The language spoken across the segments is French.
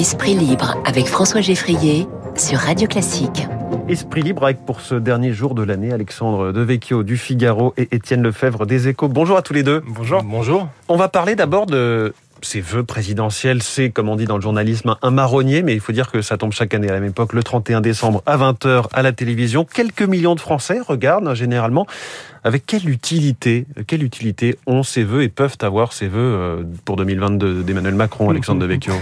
Esprit libre avec François Geffrier sur Radio Classique. Esprit libre avec pour ce dernier jour de l'année Alexandre Devecchio du Figaro et Étienne Lefebvre des Échos. Bonjour à tous les deux. Bonjour. Bonjour. On va parler d'abord de ces vœux présidentiels, c'est, comme on dit dans le journalisme, un marronnier, mais il faut dire que ça tombe chaque année à la même époque, le 31 décembre à 20h à la télévision. Quelques millions de Français regardent hein, généralement. Avec quelle utilité, quelle utilité ont ces vœux et peuvent avoir ces vœux euh, pour 2022 d'Emmanuel Macron, Alexandre Devecchio?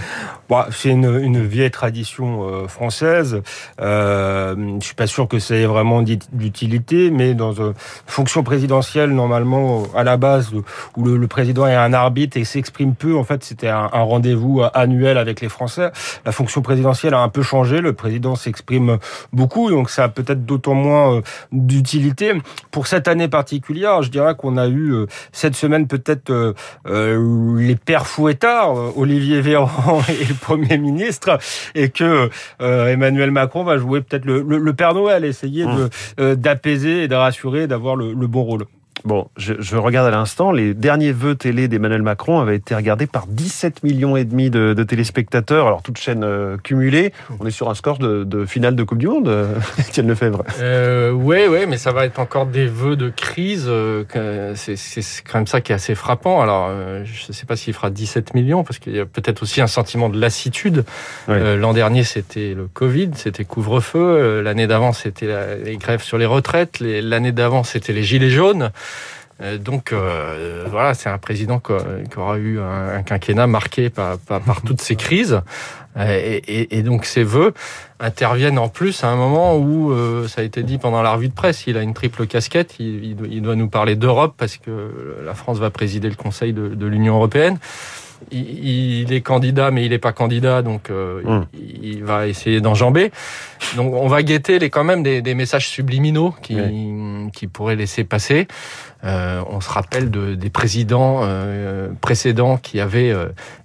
Bon, C'est une, une, vieille tradition euh, française. Euh, je suis pas sûr que ça ait vraiment d'utilité, mais dans une fonction présidentielle, normalement, à la base, où le, le président est un arbitre et s'exprime peu, en fait, c'était un, un rendez-vous annuel avec les Français. La fonction présidentielle a un peu changé. Le président s'exprime beaucoup, donc ça a peut-être d'autant moins d'utilité. Pour cette année particulière. Je dirais qu'on a eu euh, cette semaine peut-être euh, euh, les pères fouettards, Olivier Véran et le Premier ministre, et que Emmanuel Macron va jouer peut-être le, Père Noël, essayer mmh. d'apaiser et de rassurer, d'avoir le bon rôle. Bon, je, je, regarde à l'instant, les derniers vœux télé d'Emmanuel Macron avaient été regardés par 17 millions et demi de, de téléspectateurs, alors toutes chaînes euh, cumulées. On est sur un score de, de finale de Coupe du Monde, euh, Étienne Lefebvre. Euh, oui, oui, mais ça va être encore des vœux de crise. Euh, c'est quand même ça qui est assez frappant. Alors, je ne sais pas s'il fera 17 millions, parce qu'il y a peut-être aussi un sentiment de lassitude. L'an dernier, c'était le Covid, c'était couvre-feu. L'année d'avant, c'était les grèves sur les retraites. L'année d'avant, c'était les gilets jaunes. Euh, donc euh, voilà, c'est un président qui aura eu un, quinquennat marqué par, toutes ces crises. Euh, et, donc ses voeux interviennent en plus à un moment où, ça a été dit pendant la revue de presse, il a une triple casquette, il, doit nous parler d'Europe parce que la France va présider le Conseil de l'Union européenne il, est candidat, mais il n'est pas candidat, donc euh, hum. il, va essayer d'enjamber. Donc on va guetter les, quand même des, des messages subliminaux qui, qui pourraient laisser passer. Euh, on se rappelle de, des présidents euh, précédents qui avaient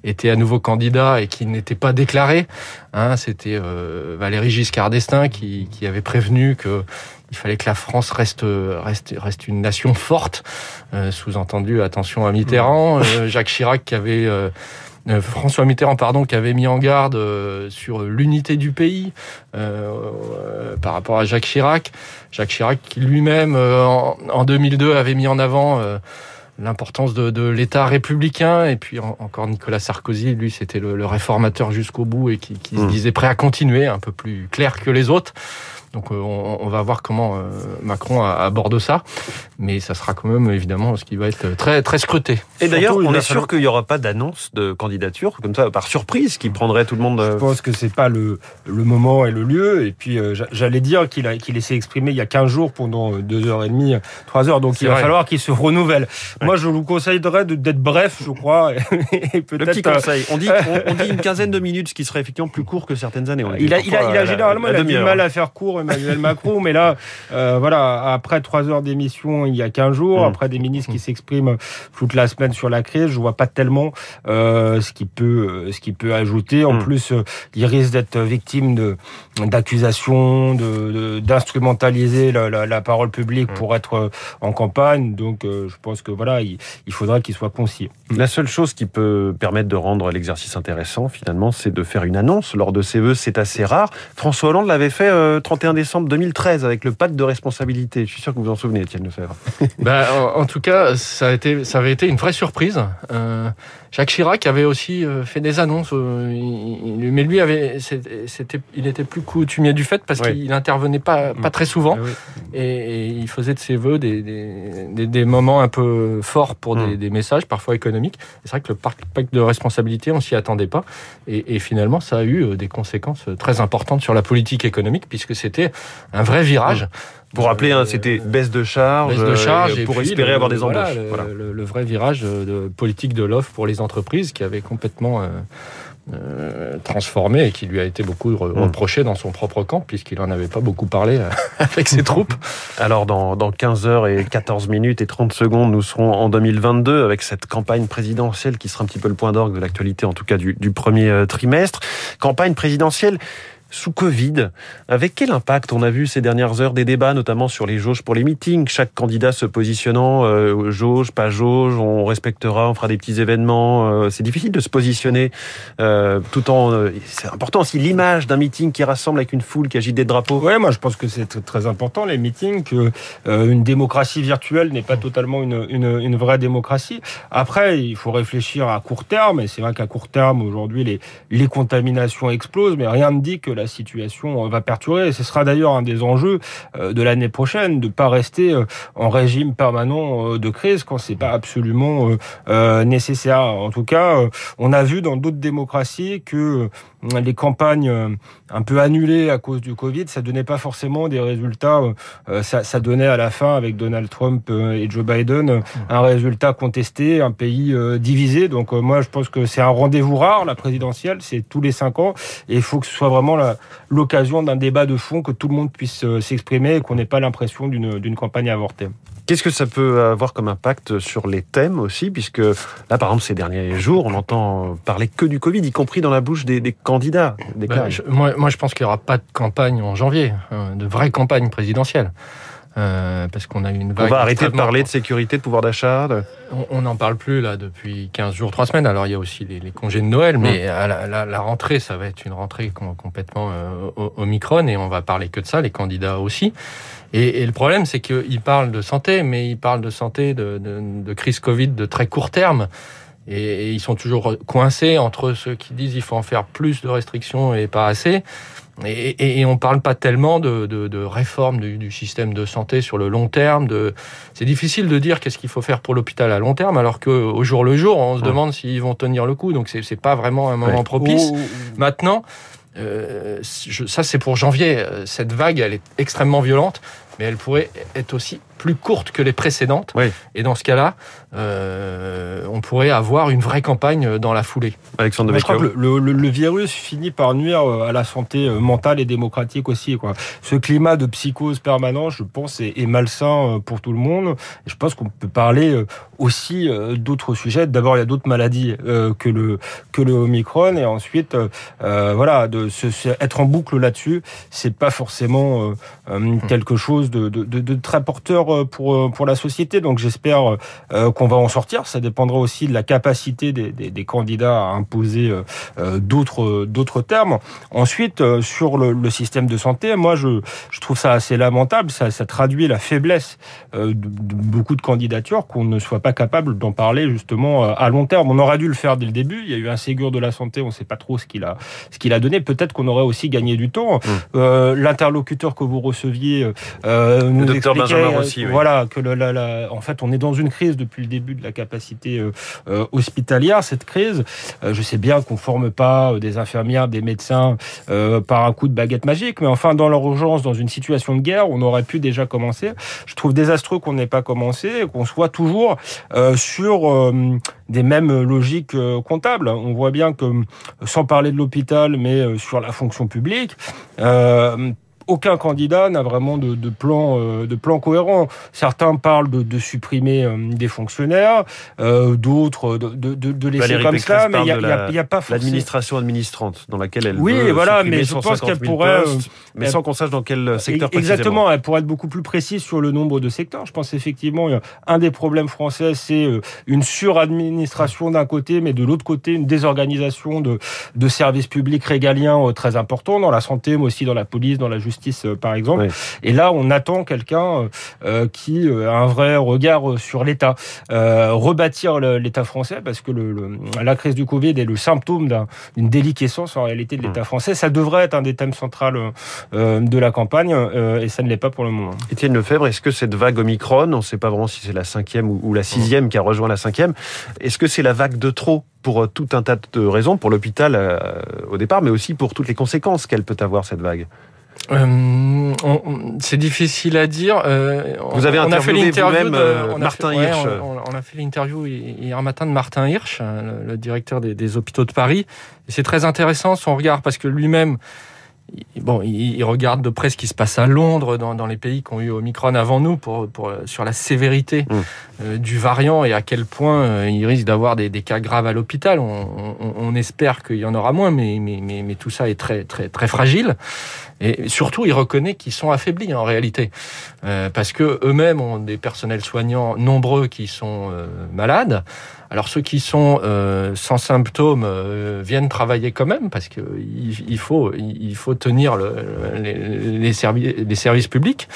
été à nouveau candidats et qui n'étaient pas déclarés. Hein, C'était Valéry Giscard d'Estaing qui, qui avait prévenu que il fallait que la France reste reste reste une nation forte. Euh, sous-entendu, attention à Mitterrand. Mmh. Euh, Jacques Chirac qui avait euh, François Mitterrand, pardon, qui avait mis en garde sur l'unité du pays par rapport à Jacques Chirac. Jacques Chirac, qui lui-même, en, 2002, avait mis en avant l'importance de, l'État républicain. Et puis encore Nicolas Sarkozy, lui, c'était le, réformateur jusqu'au bout et qui, qui se mmh. disait prêt à continuer, un peu plus clair que les autres. Donc euh, on, va voir comment euh, Macron aborde ça, mais ça sera quand même évidemment ce qui va être très très scruté. Et d'ailleurs, on est sûr qu'il n'y aura pas d'annonce de candidature comme ça par surprise qui prendrait tout le monde. Je pense que c'est pas le, le moment et le lieu. Et puis euh, j'allais dire qu'il a qu'il s'est exprimé il y a 15 jours pendant deux heures et demie, trois heures. Donc il va falloir qu'il se renouvelle. Moi, je vous conseillerais d'être bref, je crois. Et, peut le petit conseil. On dit on, dit une quinzaine de minutes, ce qui serait effectivement plus court que certaines années. il, a, il, a, il a généralement il a du mal à faire court Emmanuel Macron. Mais là, euh, voilà, après trois heures d'émission il y a 15 jours, mm. après des ministres qui mm. s'expriment toute la semaine sur la crise, je vois pas tellement euh, ce qui peut ce qui peut ajouter. En mm. plus, euh, il risque d'être victime de d'accusations, de d'instrumentaliser la, la, la, parole publique pour être en campagne. Donc, je pense que voilà, il, il faudra qu'il soit concis. La seule chose qui peut permettre de rendre l'exercice intéressant, finalement, c'est de faire une annonce lors de ces vœux. C'est assez rare. François Hollande l'avait fait 31 décembre 2013 avec le pacte de responsabilité. Je suis sûr que vous en souvenez, Étienne Lefebvre. ben, en, en, tout cas, ça, a été, ça avait été une vraie surprise. Euh, Jacques Chirac avait aussi euh, fait des annonces, euh, mais lui avait, c'était, il était plus coutumier du fait parce qu'il n'intervenait pas, pas très souvent, ah et, il faisait de ses voeux des, des, des, moments un peu forts pour des, mm. des messages, parfois économiques. C'est vrai que le pacte de responsabilité, on s'y attendait pas, et, et, finalement, ça a eu euh, des conséquences très importantes sur la politique économique puisque c'était un vrai virage. Pour rappeler, hein, c'était baisse de charge, baisse de charge pour espérer avoir des embauches. Voilà, Le, vrai virage de politique de l'offre pour les entreprises qui avait complètement euh, euh, transformé et qui lui a été beaucoup mm. reproché dans son propre camp puisqu'il en avait pas beaucoup parlé euh, avec ses troupes. Alors dans, dans 15 heures et 14 minutes et 30 secondes, nous serons en 2022 avec cette campagne présidentielle qui sera un petit peu le point d'orgue de l'actualité en tout cas du, du premier trimestre. Campagne présidentielle sous Covid. Avec quel impact on a vu ces dernières heures des débats, notamment sur les jauges pour les meetings, chaque candidat se positionnant, euh, jauge, pas jauge, on respectera, on fera des petits événements. Euh, c'est difficile de se positionner euh, tout en... c'est important aussi l'image d'un meeting qui rassemble avec une foule qui agite des drapeaux. Ouais, moi je pense que c'est très important les meetings, que une démocratie virtuelle n'est pas totalement une, une, une, vraie démocratie. Après, il faut réfléchir à court terme, et c'est vrai qu'à court terme, aujourd'hui, les, les contaminations explosent, mais rien ne dit que la situation va perturber. ce sera d'ailleurs un des enjeux de l'année prochaine, de pas rester en régime permanent de crise quand c'est pas absolument nécessaire. En tout cas, on a vu dans d'autres démocraties que les campagnes un peu annulées à cause du Covid, ça donnait pas forcément des résultats. Ça, ça donnait à la fin avec Donald Trump et Joe Biden un résultat contesté, un pays divisé. Donc moi, je pense que c'est un rendez-vous rare, la présidentielle, c'est tous les cinq ans, et il faut que ce soit vraiment l'occasion d'un débat de fond, que tout le monde puisse s'exprimer et qu'on n'ait pas l'impression d'une campagne avortée. Qu'est-ce que ça peut avoir comme impact sur les thèmes aussi, puisque là, par exemple, ces derniers jours, on entend parler que du Covid, y compris dans la bouche des, candidats. Des ben, moi, moi, je pense qu'il n'y aura pas de campagne en janvier, hein, de vraie campagne présidentielle. Euh, parce qu'on a une vague On va arrêter de parler de sécurité, de pouvoir d'achat On n'en parle plus là depuis 15 jours, 3 semaines. Alors il y a aussi les, congés de Noël, mais à la, rentrée, ça va être une rentrée complètement euh, Omicron et on va parler que de ça, les candidats aussi. Et, le problème, c'est qu'ils parlent de santé, mais ils parlent de santé, de, de, crise Covid de très court terme. Et, ils sont toujours coincés entre ceux qui disent qu'il faut en faire plus de restrictions et pas assez. Et, et, on parle pas tellement de, de, de réforme du, du, système de santé sur le long terme. De... C'est difficile de dire qu'est-ce qu'il faut faire pour l'hôpital à long terme, alors qu'au jour le jour, on se demande s'ils vont tenir le coup. Donc c'est pas vraiment un moment propice. Maintenant, euh, ça c'est pour janvier. Cette vague, elle est extrêmement violente, mais elle pourrait être aussi plus courte que les précédentes. Oui. Et dans ce cas-là, euh, pourrait avoir une vraie campagne dans la foulée. Alexandre Je crois que le, le, le, virus finit par nuire euh, à la santé euh, mentale et démocratique aussi. Quoi. Ce climat de psychose permanent, je pense, est, est malsain euh, pour tout le monde. Et je pense qu'on peut parler aussi d'autres sujets. D'abord, il y a d'autres maladies que le que le Omicron, et ensuite, euh, voilà, de se, être en boucle là-dessus, c'est pas forcément euh, quelque chose de, de, de, de très porteur euh, pour, euh, pour la société. Donc j'espère euh, qu'on va en sortir. Ça dépendra aussi de la capacité des, des, des candidats à imposer d'autres d'autres termes. Ensuite, sur le, le, système de santé, moi je, je trouve ça assez lamentable. Ça, ça traduit la faiblesse de, beaucoup de candidatures qu'on ne soit pas capable d'en parler justement à long terme. On aurait dû le faire dès le début. Il y a eu un Ségur de la santé. On ne sait pas trop ce qu'il a ce qu'il a donné. Peut-être qu'on aurait aussi gagné du temps. Mmh. Euh, L'interlocuteur que vous receviez euh, nous le docteur Benjamin Rossi, voilà, que le, la, la, en fait, on est dans une crise depuis le début de la capacité euh, euh hospitalière. Cette crise, euh, je sais bien qu'on forme pas euh, des infirmières, des médecins par un coup de baguette magique, mais enfin, dans l'urgence, dans une situation de guerre, on aurait pu déjà commencer. Je trouve désastreux qu'on n'ait pas commencé, qu'on soit toujours sur des mêmes logiques comptables. On voit bien que, sans parler de l'hôpital, mais sur la fonction publique, aucun candidat n'a vraiment de, de, plan euh, de plan cohérent. Certains parlent de, de supprimer euh, des fonctionnaires, euh, d'autres de, de, de laisser comme ça, mais il n'y a, pas l'administration administrante dans laquelle elle oui, voilà, mais je pense qu'elle pourrait, mais sans qu'on sache dans quel secteur exactement. Elle pourrait être beaucoup plus précise sur le nombre de secteurs. Je pense effectivement un des problèmes français, c'est une suradministration d'un côté, mais de l'autre côté une désorganisation de de services publics régaliens très importants dans la santé, mais aussi dans la police, dans la justice euh, par exemple. Et là, on attend quelqu'un euh, euh, qui a un vrai regard sur l'État. rebâtir l'État français, parce que le, la crise du Covid est le symptôme d'une déliquescence en réalité de l'État mmh. français. Ça devrait être un des thèmes centraux de la campagne, et ça ne l'est pas pour le moment. Étienne Lefebvre, est-ce que cette vague Omicron, on ne sait pas vraiment si c'est la cinquième ou la sixième qui a rejoint la cinquième, est-ce que c'est la vague de trop pour tout un tas de raisons, pour l'hôpital au départ, mais aussi pour toutes les conséquences qu'elle peut avoir, cette vague? Euh, c'est difficile à dire. Euh, vous avez on a fait l'interview de euh, Martin Hirsch. on, a fait l'interview hier matin de Martin Hirsch, le, directeur des, hôpitaux de Paris. Et c'est très intéressant son regard parce que lui-même, bon, il, regarde de près ce qui se passe à Londres, dans, dans les pays qui ont eu Omicron avant nous, pour, pour sur la sévérité mmh. euh, du variant et à quel point euh, il risque d'avoir des, des, cas graves à l'hôpital. On, on, on, espère qu'il y en aura moins, mais, mais, mais, mais, tout ça est très, très, très fragile. Et surtout, il reconnaît qu'ils sont affaiblis en réalité, euh, parce que eux-mêmes ont des personnels soignants nombreux qui sont malades. Alors ceux qui sont euh, sans symptômes euh, viennent travailler quand même parce que il, faut il faut tenir les services publics.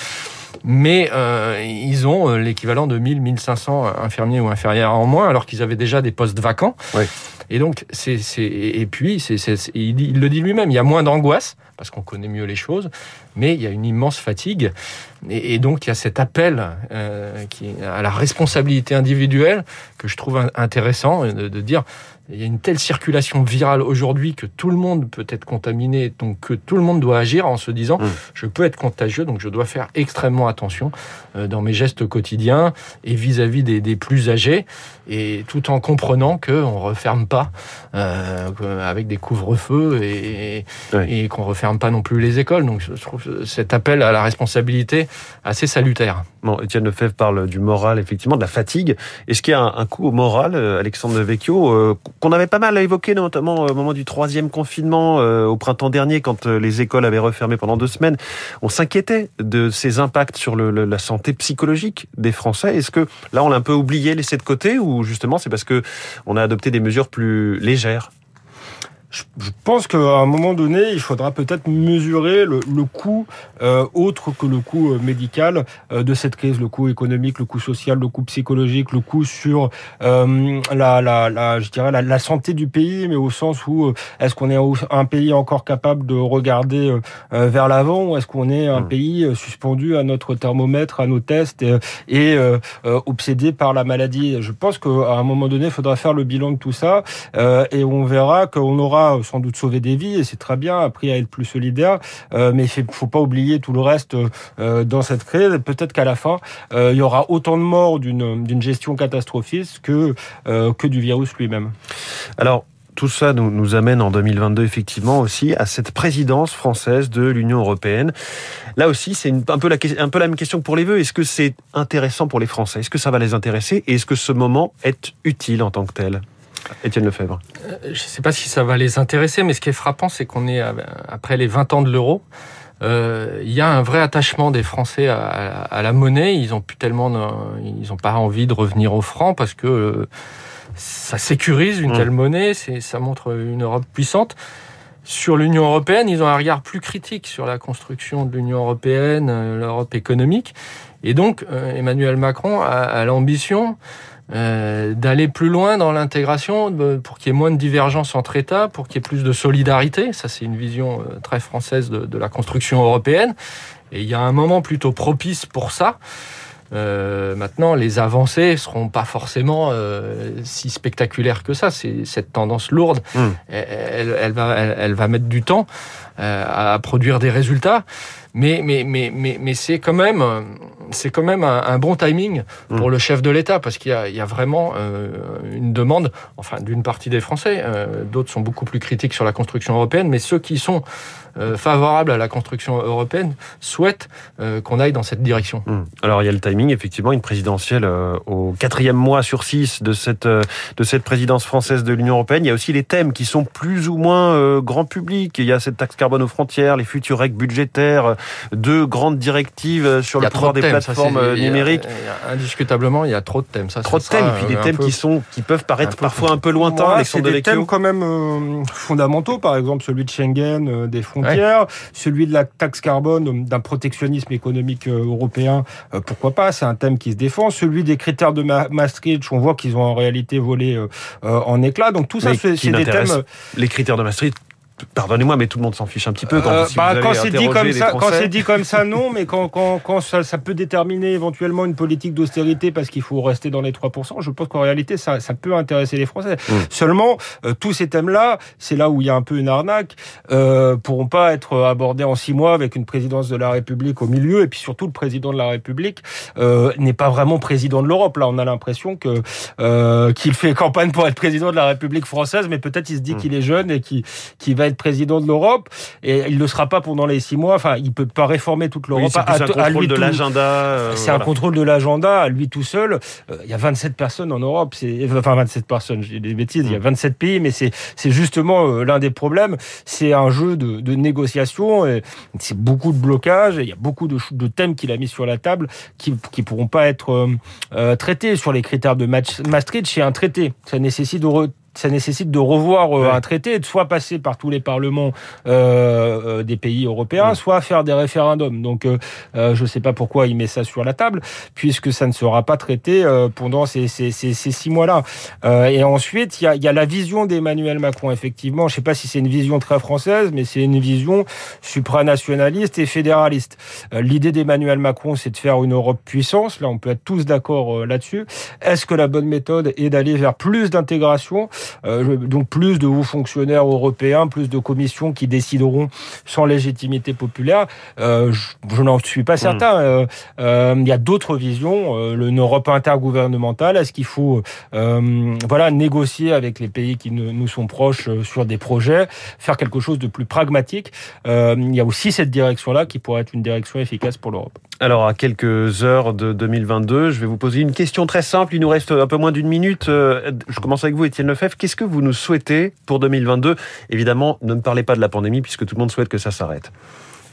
Mais euh, ils ont l'équivalent de 1000, 1500 infirmiers ou infirmières en moins, alors qu'ils avaient déjà des postes vacants. Oui. Et donc, c'est, et puis, c'est, il, il, le dit lui-même, il y a moins d'angoisse parce qu'on connaît mieux les choses, mais il y a une immense fatigue. Et, et donc, il y a cet appel euh, qui, à la responsabilité individuelle que je trouve intéressant de, de dire il y a une telle circulation virale aujourd'hui que tout le monde peut être contaminé, donc que tout le monde doit agir en se disant mmh. je peux être contagieux, donc je dois faire extrêmement attention euh, dans mes gestes quotidiens et vis-à-vis -vis des, des, plus âgés, et tout en comprenant qu'on referme pas euh, avec des couvre-feux et, oui. et qu'on referme pas non plus les écoles. Donc je trouve cet appel à la responsabilité assez salutaire. Bon, Étienne Lefebvre parle du moral, effectivement, de la fatigue. Est-ce qu'il y a un, un, coup au moral, euh, Alexandre Vecchio, euh, qu'on avait pas mal évoqué, notamment au moment du troisième confinement euh, au printemps dernier, quand euh, les écoles avaient refermé pendant deux semaines On s'inquiétait de ces impacts sur le, le, la santé psychologique des Français. Est-ce que là, on l'a un peu oublié, laissé de côté, ou justement c'est parce que on a adopté des mesures plus légères? Je, pense qu'à un moment donné, il faudra peut-être mesurer le, le coût euh, autre que le coût euh, médical euh, de cette crise, le coût économique, le coût social, le coût psychologique, le coût sur euh, la, la, la, je dirais la, la, santé du pays, mais au sens où euh, est-ce qu'on est un pays encore capable de regarder euh, vers l'avant, ou est-ce qu'on est un mmh. pays suspendu à notre thermomètre, à nos tests et, et obsédé par la maladie? Je pense qu'à un moment donné, il faudra faire le bilan de tout ça et on verra qu'on aura sans doute sauver des vies et c'est très bien, appris à être plus solidaire, euh, mais il faut pas oublier tout le reste euh, dans cette crise. Peut-être qu'à la fin, euh, il y aura autant de morts d'une gestion catastrophiste que, euh, que du virus lui-même. Alors, tout ça nous, nous, amène en 2022 effectivement aussi à cette présidence française de l'Union européenne. Là aussi, c'est un, peu la, un peu la même question que pour les vœux. Est-ce que c'est intéressant pour les Français? Est-ce que ça va les intéresser? Et est-ce que ce moment est utile en tant que tel? Étienne Lefebvre. Euh, je ne sais pas si ça va les intéresser, mais ce qui est frappant, c'est qu'on est après les 20 ans de l'euro. Euh, il y a un vrai attachement des Français à, à, à la monnaie. Ils ont plus tellement, ils n'ont pas envie de revenir au franc parce que euh, ça sécurise une mmh. telle monnaie. Ça montre une Europe puissante. Sur l'Union européenne, ils ont un regard plus critique sur la construction de l'Union européenne, l'Europe économique. Et donc, euh, Emmanuel Macron a, a l'ambition euh, d'aller plus loin dans l'intégration pour qu'il y ait moins de divergences entre États, pour qu'il y ait plus de solidarité. Ça, c'est une vision euh, très française de, la construction européenne. Et il y a un moment plutôt propice pour ça. Euh, maintenant, les avancées seront pas forcément euh, si spectaculaires que ça. C'est cette tendance lourde. Mmh. Elle, elle, va, elle, elle, va mettre du temps euh, à produire des résultats, mais mais mais mais, mais c'est quand même c'est quand même un, un, bon timing pour mmh. le chef de l'État parce qu'il y, y, a vraiment euh, une demande, enfin d'une partie des Français. Euh, D'autres sont beaucoup plus critiques sur la construction européenne, mais ceux qui sont euh, favorables à la construction européenne souhaitent euh, qu'on aille dans cette direction. Mmh. Alors il y a le timing, effectivement, une présidentielle euh, au quatrième mois sur six de cette de cette présidence française de l'Union européenne. Il y a aussi les thèmes qui sont plus ou moins grand public. Il y a cette taxe carbone aux frontières, les futures règles budgétaires, deux grandes directives sur le pouvoir des thèmes, plateformes ça, numériques. Il y a, indiscutablement, il y a trop de thèmes. Ça, trop de thèmes, et puis des thèmes peu, qui sont qui peuvent paraître parfois un peu lointains. Ouais, c'est des thèmes quand même euh, fondamentaux, par exemple celui de Schengen, euh, des frontières, ouais. celui de la taxe carbone, d'un protectionnisme économique euh, européen, pourquoi pas, c'est un thème qui se défend. Celui des critères de Ma Maastricht, on voit qu'ils ont en réalité volé en éclat. Donc tout ça, c'est des thèmes. Les critères de Maastricht Pardonnez-moi, mais tout le monde s'en fiche un petit peu quand, euh, si bah, quand c'est dit comme ça. Quand c'est dit comme ça, non, mais quand, quand, quand ça, ça, peut déterminer éventuellement une politique d'austérité parce qu'il faut rester dans les 3%, je pense qu'en réalité, ça, ça peut intéresser les Français. Mmh. Seulement, euh, tous ces thèmes-là, c'est là où il y a un peu une arnaque, euh, pourront pas être abordés en six mois avec une présidence de la République au milieu, et puis surtout le président de la République euh, n'est pas vraiment président de l'Europe. Là, on a l'impression que euh, qu'il fait campagne pour être président de la République française, mais peut-être il se dit mmh. qu'il est jeune et qu'il qui va va être président de l'Europe et il ne sera pas pendant les six mois. Enfin, il peut pas réformer toute l'Europe. c'est un contrôle de l'agenda. c'est un contrôle de l'agenda à lui tout seul. il y a 27 personnes en Europe. C'est enfin 27 personnes. J'ai des bêtises. Il y a 27 mm. pays, mais c'est c'est justement l'un des problèmes. C'est un jeu de, de négociation. C'est beaucoup de blocages. Il y a beaucoup de, de thèmes qu'il a mis sur la table qui qui pourront pas être traités sur les critères de Maastricht. C'est un traité. Ça nécessite de ça nécessite de revoir euh, un traité, de soit passer par tous les parlements euh, euh des pays européens, soit faire des référendums. Donc, euh, je ne sais pas pourquoi il met ça sur la table, puisque ça ne sera pas traité pendant ces, ces, ces, ces six mois-là. et ensuite, il y a, y a, la vision d'Emmanuel Macron. Effectivement, je ne sais pas si c'est une vision très française, mais c'est une vision supranationaliste et fédéraliste. L'idée d'Emmanuel Macron, c'est de faire une Europe puissance. Là, on peut être tous d'accord là-dessus. Est-ce que la bonne méthode est d'aller vers plus d'intégration? euh, donc plus de hauts fonctionnaires européens, plus de commissions qui décideront sans légitimité populaire. Euh, je, n'en suis pas certain. Hmm. Euh, il y a d'autres visions. une Europe intergouvernementale. Est-ce qu'il faut voilà négocier avec les pays qui nous sont proches sur des projets, faire quelque chose de plus pragmatique? Il y a aussi cette direction-là qui pourrait être une direction efficace pour l'Europe. Alors, à quelques heures de 2022, je vais vous poser une question très simple. Il nous reste un peu moins d'une minute. Je commence avec vous, Étienne Lefebvre. Qu'est-ce que vous nous souhaitez pour 2022 Évidemment, ne me parlez pas de la pandémie puisque tout le monde souhaite que ça s'arrête.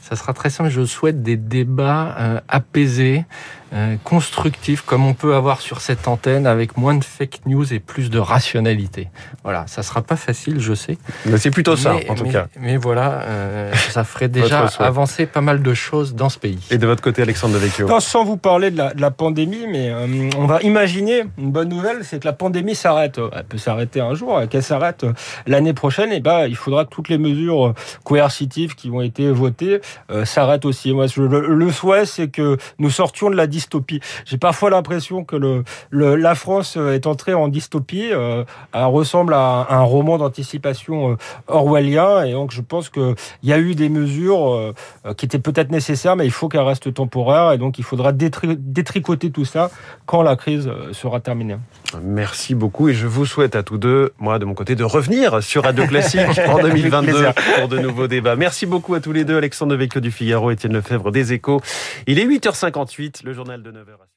Ça sera très simple. Je souhaite des débats euh, apaisés, euh, constructif comme on peut avoir sur cette antenne avec moins de fake news et plus de rationalité. Voilà, ça sera pas facile, je sais. Mais c'est plutôt ça, en tout cas. Mais voilà, euh, ça ferait déjà avancer pas mal de choses dans ce pays. Et de votre côté, Alexandre Devecchio? Non, Sans vous parler de la, de la pandémie, mais euh, on va imaginer une bonne nouvelle, c'est que la pandémie s'arrête. Elle peut s'arrêter un jour, qu'elle s'arrête l'année prochaine. Et ben, il faudra que toutes les mesures coercitives qui ont été votées s'arrêtent aussi. Moi, le, souhait, c'est que nous sortions de la dystopie. J'ai parfois l'impression que la France est entrée en dystopie. Euh, elle ressemble à un roman d'anticipation euh, orwellien. Et donc, je pense qu'il y a eu des mesures euh, qui étaient peut-être nécessaires, mais il faut qu'elles restent temporaires. Et donc, il faudra détricoter tout ça quand la crise sera terminée. Merci beaucoup et je vous souhaite à tous deux, moi de mon côté, de revenir sur Radio Classique en 2022 pour de nouveaux débats. Merci beaucoup à tous les deux, Alexandre Devecchio du Figaro, Étienne Lefebvre des Échos. Il est 8h58, le journal de 9h.